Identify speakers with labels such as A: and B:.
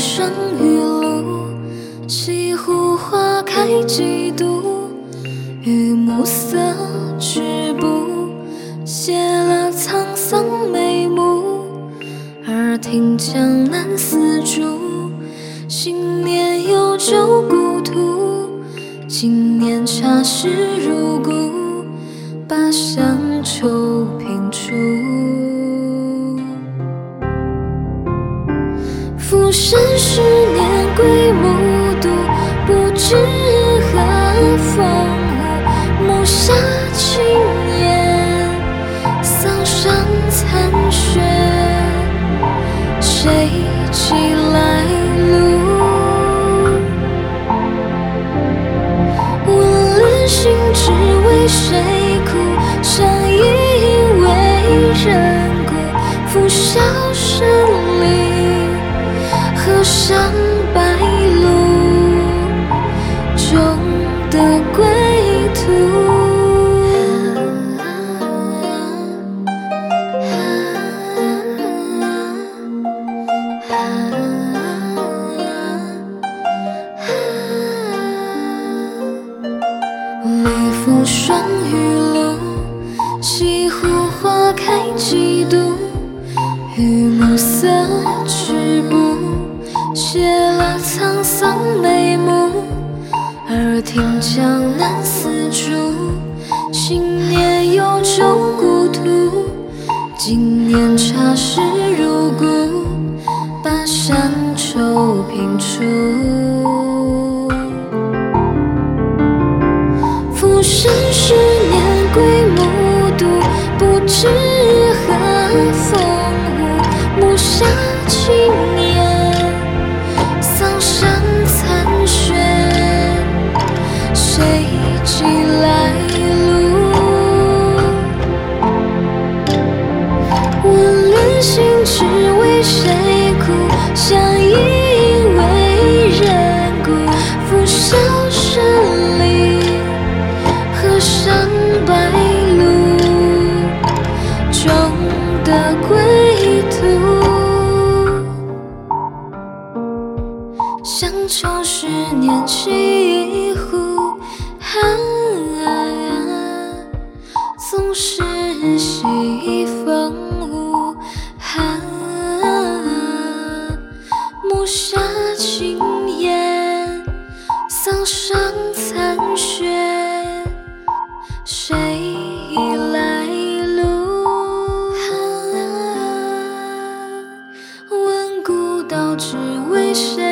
A: 霜雨露，西湖花开几度？与暮色去步，谢了沧桑眉目。耳听江南丝竹，心念幽旧故土。今年茶事如故，把乡愁品出。浮生十年归暮渡，不知何风物，木下青烟，桑上残雪。谁寄来路？问恋心只为谁哭？相依为人故。拂晓，上白鹭，中的归途。绿拂霜雨露，西湖花开几度？玉暮色止步，谢了沧桑眉目。耳听江南丝竹，新年有酒故土，今年茶事如故，把山愁拼出。上残雪。谁记来路？问恋心只为谁哭？相依为人故。拂晓声里。河上白鹭，终得归谁来路？问古道只为谁